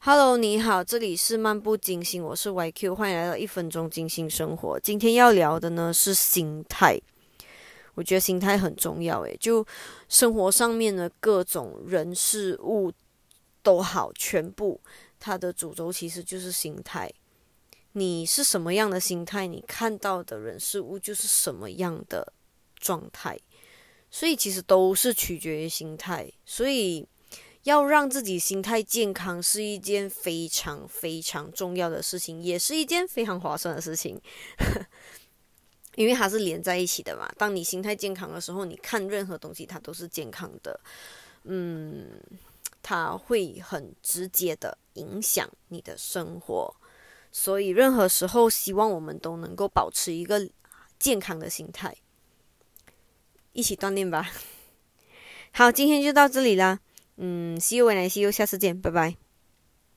Hello，你好，这里是漫不经心，我是 YQ，欢迎来到一分钟精心生活。今天要聊的呢是心态，我觉得心态很重要。诶，就生活上面的各种人事物都好，全部它的主轴其实就是心态。你是什么样的心态，你看到的人事物就是什么样的状态。所以其实都是取决于心态，所以要让自己心态健康是一件非常非常重要的事情，也是一件非常划算的事情，因为它是连在一起的嘛。当你心态健康的时候，你看任何东西它都是健康的，嗯，它会很直接的影响你的生活。所以任何时候，希望我们都能够保持一个健康的心态。一起锻炼吧。好，今天就到这里啦。嗯，See you，and see you，下次见，拜拜。